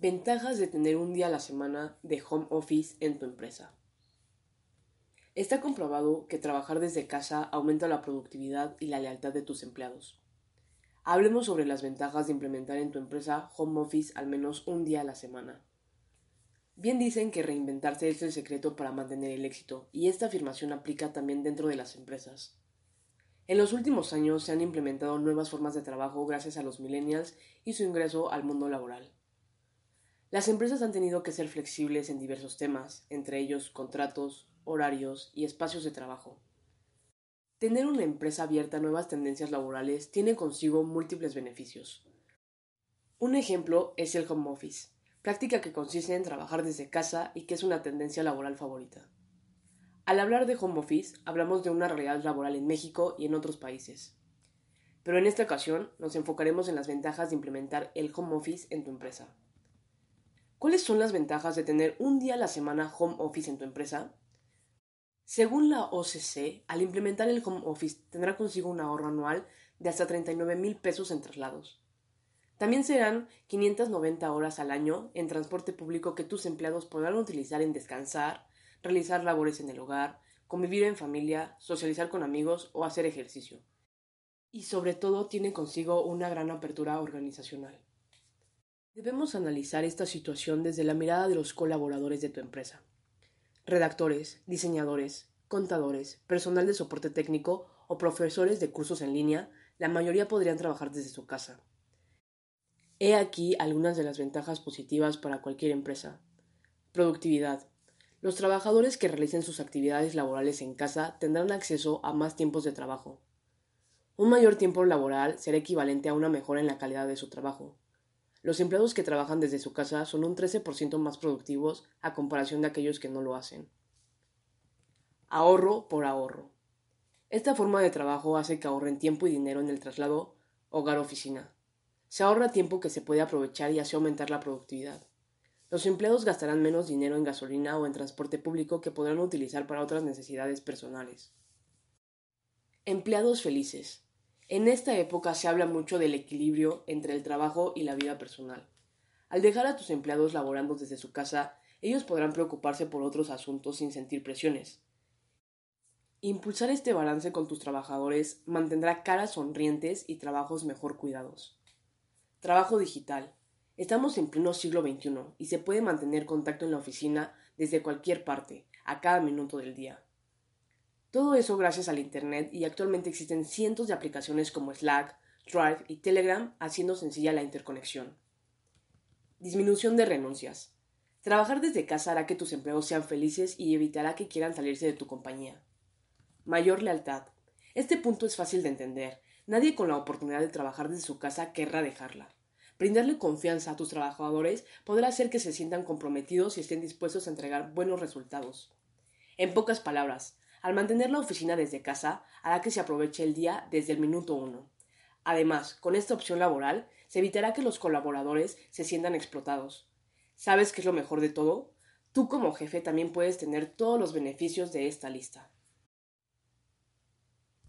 Ventajas de tener un día a la semana de home office en tu empresa. Está comprobado que trabajar desde casa aumenta la productividad y la lealtad de tus empleados. Hablemos sobre las ventajas de implementar en tu empresa home office al menos un día a la semana. Bien dicen que reinventarse es el secreto para mantener el éxito, y esta afirmación aplica también dentro de las empresas. En los últimos años se han implementado nuevas formas de trabajo gracias a los millennials y su ingreso al mundo laboral. Las empresas han tenido que ser flexibles en diversos temas, entre ellos contratos, horarios y espacios de trabajo. Tener una empresa abierta a nuevas tendencias laborales tiene consigo múltiples beneficios. Un ejemplo es el home office, práctica que consiste en trabajar desde casa y que es una tendencia laboral favorita. Al hablar de home office, hablamos de una realidad laboral en México y en otros países. Pero en esta ocasión nos enfocaremos en las ventajas de implementar el home office en tu empresa. ¿Cuáles son las ventajas de tener un día a la semana home office en tu empresa? Según la OCC, al implementar el home office tendrá consigo un ahorro anual de hasta 39 mil pesos en traslados. También serán 590 horas al año en transporte público que tus empleados podrán utilizar en descansar, realizar labores en el hogar, convivir en familia, socializar con amigos o hacer ejercicio. Y sobre todo tiene consigo una gran apertura organizacional. Debemos analizar esta situación desde la mirada de los colaboradores de tu empresa. Redactores, diseñadores, contadores, personal de soporte técnico o profesores de cursos en línea, la mayoría podrían trabajar desde su casa. He aquí algunas de las ventajas positivas para cualquier empresa. Productividad. Los trabajadores que realicen sus actividades laborales en casa tendrán acceso a más tiempos de trabajo. Un mayor tiempo laboral será equivalente a una mejora en la calidad de su trabajo. Los empleados que trabajan desde su casa son un 13% más productivos a comparación de aquellos que no lo hacen. Ahorro por ahorro. Esta forma de trabajo hace que ahorren tiempo y dinero en el traslado hogar-oficina. Se ahorra tiempo que se puede aprovechar y así aumentar la productividad. Los empleados gastarán menos dinero en gasolina o en transporte público que podrán utilizar para otras necesidades personales. Empleados felices. En esta época se habla mucho del equilibrio entre el trabajo y la vida personal. Al dejar a tus empleados laborando desde su casa, ellos podrán preocuparse por otros asuntos sin sentir presiones. Impulsar este balance con tus trabajadores mantendrá caras sonrientes y trabajos mejor cuidados. Trabajo digital. Estamos en pleno siglo XXI y se puede mantener contacto en la oficina desde cualquier parte, a cada minuto del día. Todo eso gracias al Internet y actualmente existen cientos de aplicaciones como Slack, Drive y Telegram haciendo sencilla la interconexión. Disminución de renuncias. Trabajar desde casa hará que tus empleados sean felices y evitará que quieran salirse de tu compañía. Mayor lealtad. Este punto es fácil de entender. Nadie con la oportunidad de trabajar desde su casa querrá dejarla. Brindarle confianza a tus trabajadores podrá hacer que se sientan comprometidos y estén dispuestos a entregar buenos resultados. En pocas palabras, al mantener la oficina desde casa, hará que se aproveche el día desde el minuto uno. Además, con esta opción laboral, se evitará que los colaboradores se sientan explotados. ¿Sabes qué es lo mejor de todo? Tú como jefe también puedes tener todos los beneficios de esta lista.